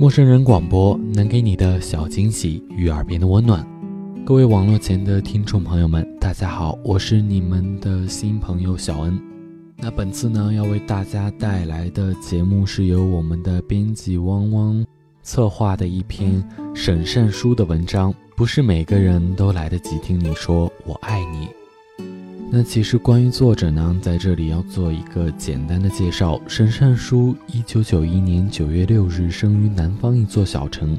陌生人广播能给你的小惊喜与耳边的温暖。各位网络前的听众朋友们，大家好，我是你们的新朋友小恩。那本次呢，要为大家带来的节目是由我们的编辑汪汪策划的一篇审慎书的文章。不是每个人都来得及听你说我爱你。那其实关于作者呢，在这里要做一个简单的介绍。沈善书，一九九一年九月六日生于南方一座小城，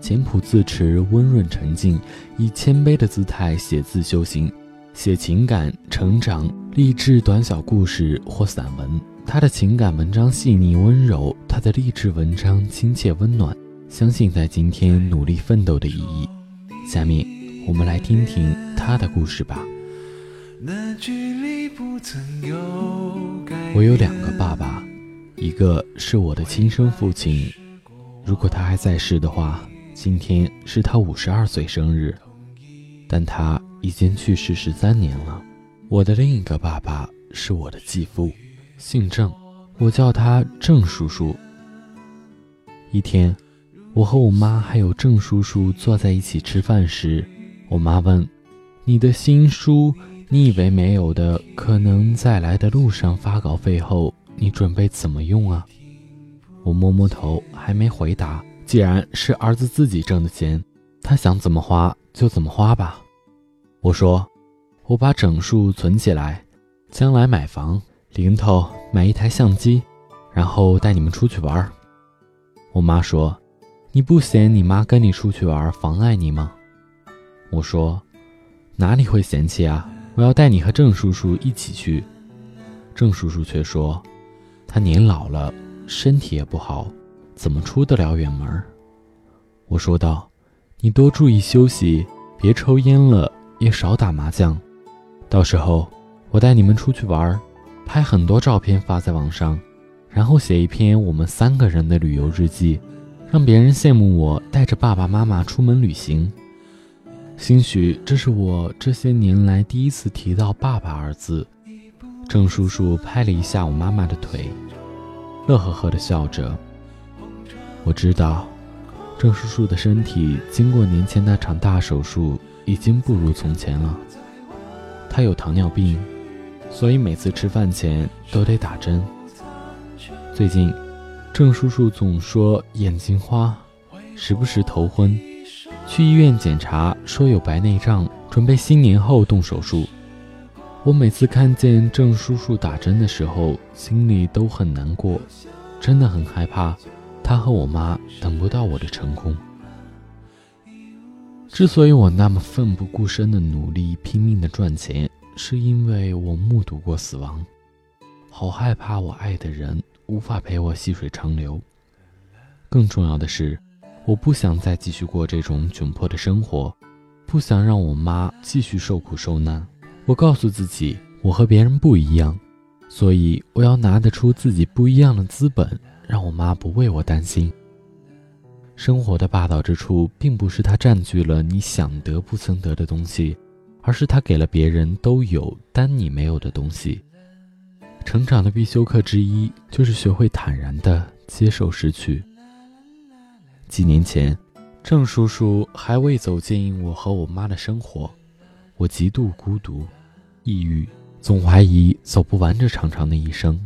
简朴自持，温润沉静，以谦卑的姿态写字修行，写情感、成长、励志短小故事或散文。他的情感文章细腻温柔，他的励志文章亲切温暖，相信在今天努力奋斗的意义。下面我们来听听他的故事吧。我有两个爸爸，一个是我的亲生父亲，如果他还在世的话，今天是他五十二岁生日，但他已经去世十三年了。我的另一个爸爸是我的继父，姓郑，我叫他郑叔叔。一天，我和我妈还有郑叔叔坐在一起吃饭时，我妈问：“你的新书？”你以为没有的，可能在来的路上发稿费后，你准备怎么用啊？我摸摸头，还没回答。既然是儿子自己挣的钱，他想怎么花就怎么花吧。我说，我把整数存起来，将来买房，零头买一台相机，然后带你们出去玩。我妈说，你不嫌你妈跟你出去玩妨碍你吗？我说，哪里会嫌弃啊？我要带你和郑叔叔一起去，郑叔叔却说，他年老了，身体也不好，怎么出得了远门？我说道，你多注意休息，别抽烟了，也少打麻将。到时候我带你们出去玩，拍很多照片发在网上，然后写一篇我们三个人的旅游日记，让别人羡慕我带着爸爸妈妈出门旅行。兴许这是我这些年来第一次提到“爸爸”二字。郑叔叔拍了一下我妈妈的腿，乐呵呵地笑着。我知道，郑叔叔的身体经过年前那场大手术，已经不如从前了。他有糖尿病，所以每次吃饭前都得打针。最近，郑叔叔总说眼睛花，时不时头昏。去医院检查，说有白内障，准备新年后动手术。我每次看见郑叔叔打针的时候，心里都很难过，真的很害怕他和我妈等不到我的成功。之所以我那么奋不顾身的努力拼命的赚钱，是因为我目睹过死亡，好害怕我爱的人无法陪我细水长流。更重要的是。我不想再继续过这种窘迫的生活，不想让我妈继续受苦受难。我告诉自己，我和别人不一样，所以我要拿得出自己不一样的资本，让我妈不为我担心。生活的霸道之处，并不是它占据了你想得不曾得的东西，而是它给了别人都有但你没有的东西。成长的必修课之一，就是学会坦然地接受失去。几年前，郑叔叔还未走进我和我妈的生活，我极度孤独、抑郁，总怀疑走不完这长长的一生，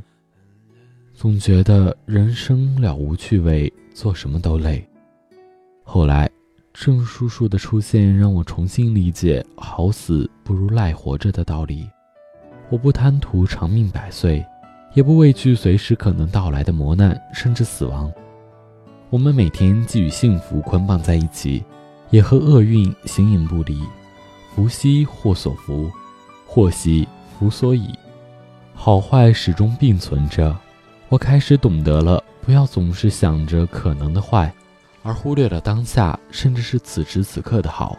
总觉得人生了无趣味，做什么都累。后来，郑叔叔的出现让我重新理解“好死不如赖活着”的道理。我不贪图长命百岁，也不畏惧随时可能到来的磨难，甚至死亡。我们每天既与幸福捆绑在一起，也和厄运形影不离。福兮祸所伏，祸兮福所倚。好坏始终并存着。我开始懂得了，不要总是想着可能的坏，而忽略了当下，甚至是此时此刻的好。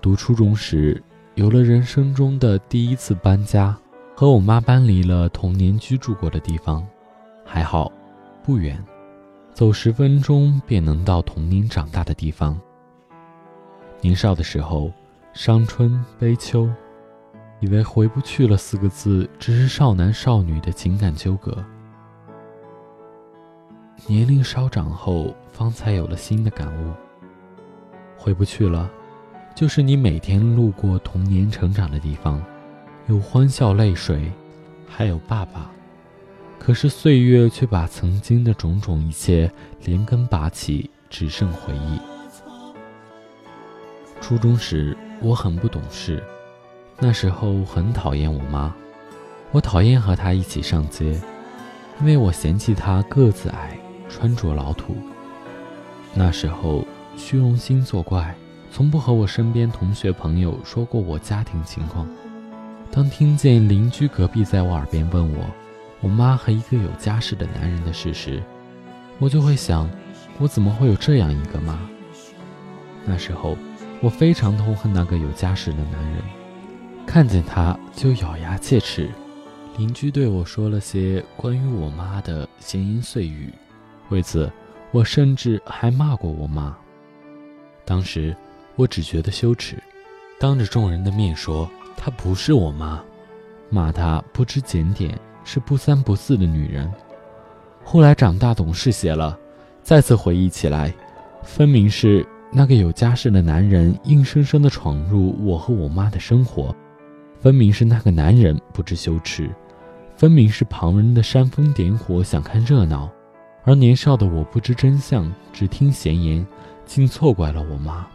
读初中时，有了人生中的第一次搬家，和我妈搬离了童年居住过的地方，还好，不远，走十分钟便能到童年长大的地方。年少的时候，伤春悲秋，以为回不去了四个字只是少男少女的情感纠葛。年龄稍长后，方才有了新的感悟：回不去了，就是你每天路过童年成长的地方，有欢笑泪水，还有爸爸。可是岁月却把曾经的种种一切连根拔起，只剩回忆。初中时，我很不懂事，那时候很讨厌我妈，我讨厌和她一起上街，因为我嫌弃她个子矮，穿着老土。那时候虚荣心作怪，从不和我身边同学朋友说过我家庭情况。当听见邻居隔壁在我耳边问我我妈和一个有家室的男人的事实，我就会想，我怎么会有这样一个妈？那时候。我非常痛恨那个有家室的男人，看见他就咬牙切齿。邻居对我说了些关于我妈的闲言碎语，为此我甚至还骂过我妈。当时我只觉得羞耻，当着众人的面说她不是我妈，骂她不知检点，是不三不四的女人。后来长大懂事些了，再次回忆起来，分明是。那个有家室的男人硬生生的闯入我和我妈的生活，分明是那个男人不知羞耻，分明是旁人的煽风点火想看热闹，而年少的我不知真相，只听闲言，竟错怪了我妈。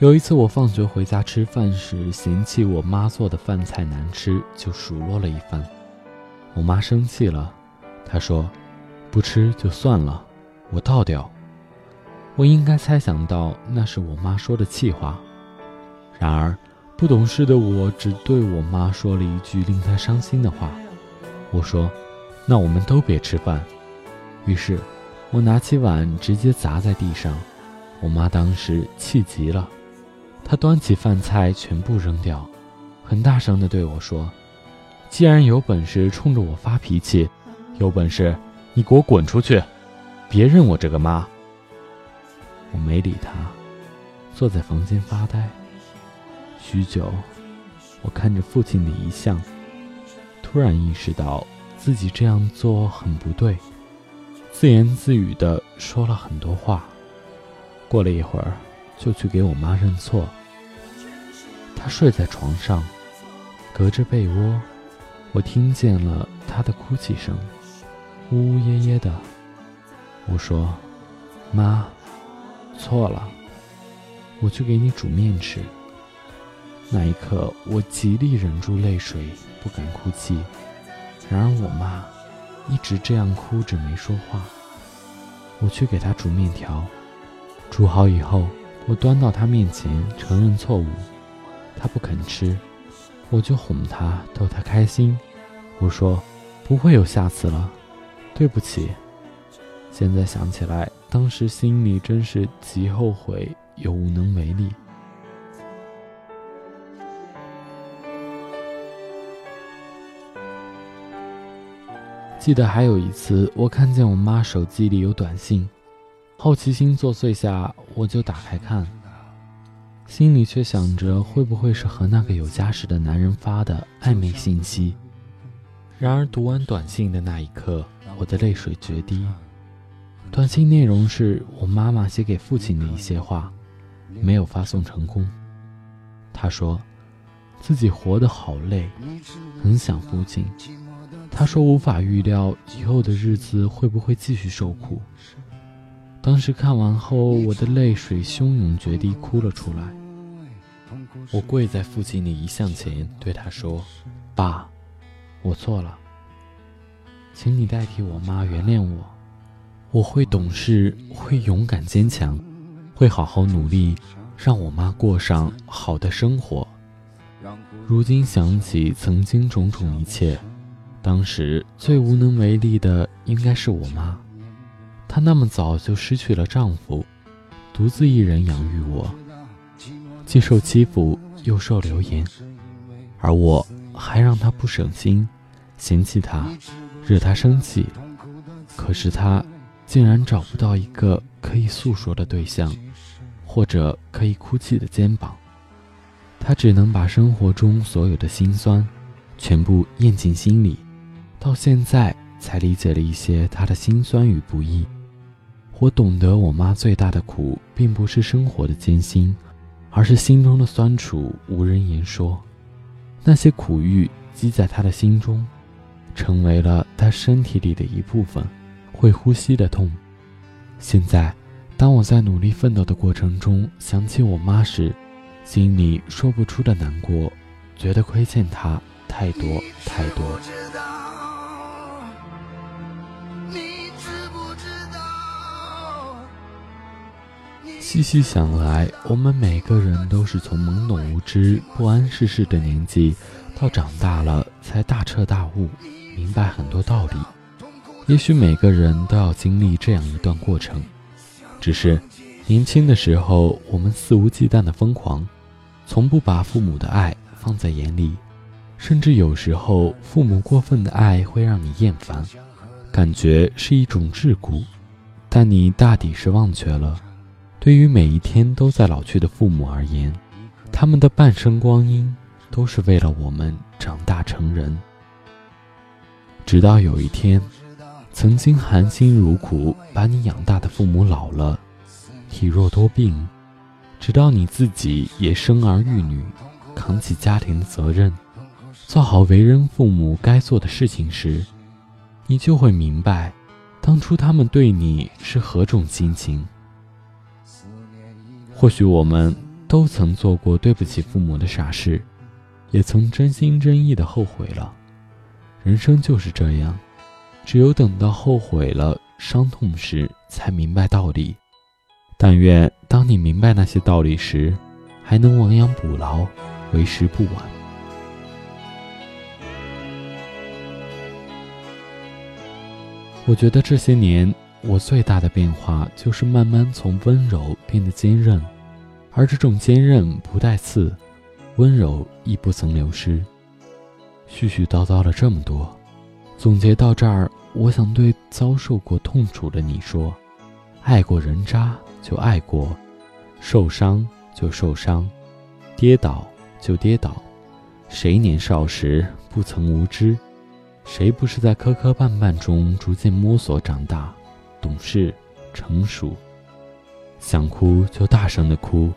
有一次我放学回家吃饭时，嫌弃我妈做的饭菜难吃，就数落了一番，我妈生气了，她说：“不吃就算了，我倒掉。”我应该猜想到那是我妈说的气话，然而不懂事的我只对我妈说了一句令她伤心的话。我说：“那我们都别吃饭。”于是，我拿起碗直接砸在地上。我妈当时气极了，他端起饭菜全部扔掉，很大声地对我说：“既然有本事冲着我发脾气，有本事你给我滚出去，别认我这个妈。”我没理他，坐在房间发呆。许久，我看着父亲的遗像，突然意识到自己这样做很不对，自言自语的说了很多话。过了一会儿，就去给我妈认错。她睡在床上，隔着被窝，我听见了她的哭泣声，呜呜咽咽的。我说：“妈。”错了，我去给你煮面吃。那一刻，我极力忍住泪水，不敢哭泣。然而，我妈一直这样哭着没说话。我去给她煮面条，煮好以后，我端到他面前，承认错误。他不肯吃，我就哄他，逗他开心。我说：“不会有下次了，对不起。”现在想起来。当时心里真是极后悔，又无能为力。记得还有一次，我看见我妈手机里有短信，好奇心作祟下，我就打开看，心里却想着会不会是和那个有家室的男人发的暧昧信息。然而读完短信的那一刻，我的泪水决堤。短信内容是我妈妈写给父亲的一些话，没有发送成功。她说，自己活得好累，很想父亲。她说无法预料以后的日子会不会继续受苦。当时看完后，我的泪水汹涌决堤，哭了出来。我跪在父亲的遗像前，对他说：“爸，我错了，请你代替我妈原谅我。”我会懂事，会勇敢坚强，会好好努力，让我妈过上好的生活。如今想起曾经种种一切，当时最无能为力的应该是我妈。她那么早就失去了丈夫，独自一人养育我，既受欺负又受流言，而我还让她不省心，嫌弃她，惹她生气。可是她竟然找不到一个可以诉说的对象，或者可以哭泣的肩膀。他只能把生活中所有的辛酸，全部咽进心里，到现在才理解了一些他的辛酸与不易。我懂得我妈最大的苦，并不是生活的艰辛，而是心中的酸楚无人言说。那些苦郁积在她的心中，成为了她身体里的一部分，会呼吸的痛。现在，当我在努力奋斗的过程中想起我妈时，心里说不出的难过，觉得亏欠她太多太多。细细想来，我们每个人都是从懵懂无知、不谙世事的年纪，到长大了才大彻大悟，明白很多道理。也许每个人都要经历这样一段过程，只是年轻的时候，我们肆无忌惮的疯狂。从不把父母的爱放在眼里，甚至有时候父母过分的爱会让你厌烦，感觉是一种桎梏。但你大抵是忘却了，对于每一天都在老去的父母而言，他们的半生光阴都是为了我们长大成人。直到有一天，曾经含辛茹苦把你养大的父母老了，体弱多病。直到你自己也生儿育女，扛起家庭的责任，做好为人父母该做的事情时，你就会明白，当初他们对你是何种心情。或许我们都曾做过对不起父母的傻事，也曾真心真意的后悔了。人生就是这样，只有等到后悔了、伤痛时，才明白道理。但愿当你明白那些道理时，还能亡羊补牢，为时不晚。我觉得这些年我最大的变化，就是慢慢从温柔变得坚韧，而这种坚韧不带刺，温柔亦不曾流失。絮絮叨叨了这么多，总结到这儿，我想对遭受过痛楚的你说：爱过人渣。就爱过，受伤就受伤，跌倒就跌倒。谁年少时不曾无知？谁不是在磕磕绊绊中逐渐摸索长大、懂事、成熟？想哭就大声的哭，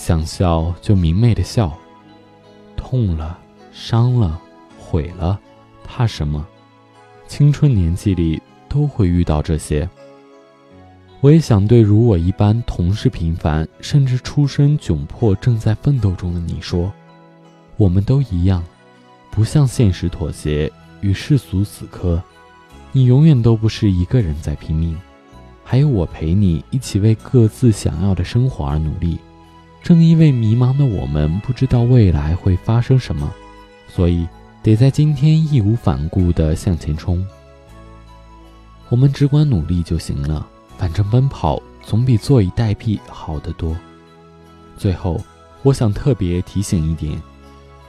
想笑就明媚的笑。痛了、伤了、毁了，怕什么？青春年纪里都会遇到这些。我也想对如我一般同是平凡，甚至出身窘迫、正在奋斗中的你说：我们都一样，不向现实妥协，与世俗死磕。你永远都不是一个人在拼命，还有我陪你一起为各自想要的生活而努力。正因为迷茫的我们不知道未来会发生什么，所以得在今天义无反顾地向前冲。我们只管努力就行了。反正奔跑总比坐以待毙好得多。最后，我想特别提醒一点：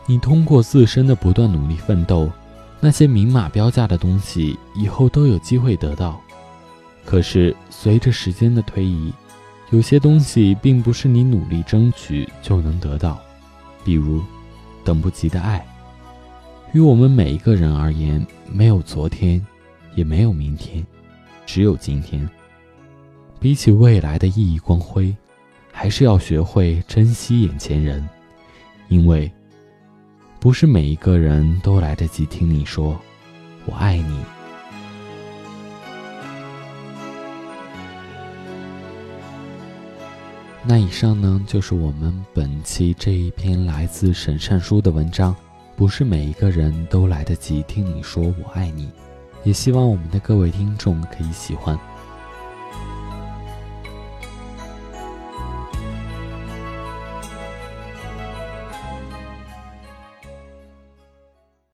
你通过自身的不断努力奋斗，那些明码标价的东西以后都有机会得到。可是，随着时间的推移，有些东西并不是你努力争取就能得到，比如等不及的爱。于我们每一个人而言，没有昨天，也没有明天，只有今天。比起未来的熠熠光辉，还是要学会珍惜眼前人，因为不是每一个人都来得及听你说“我爱你”。那以上呢，就是我们本期这一篇来自沈善书的文章。不是每一个人都来得及听你说“我爱你”，也希望我们的各位听众可以喜欢。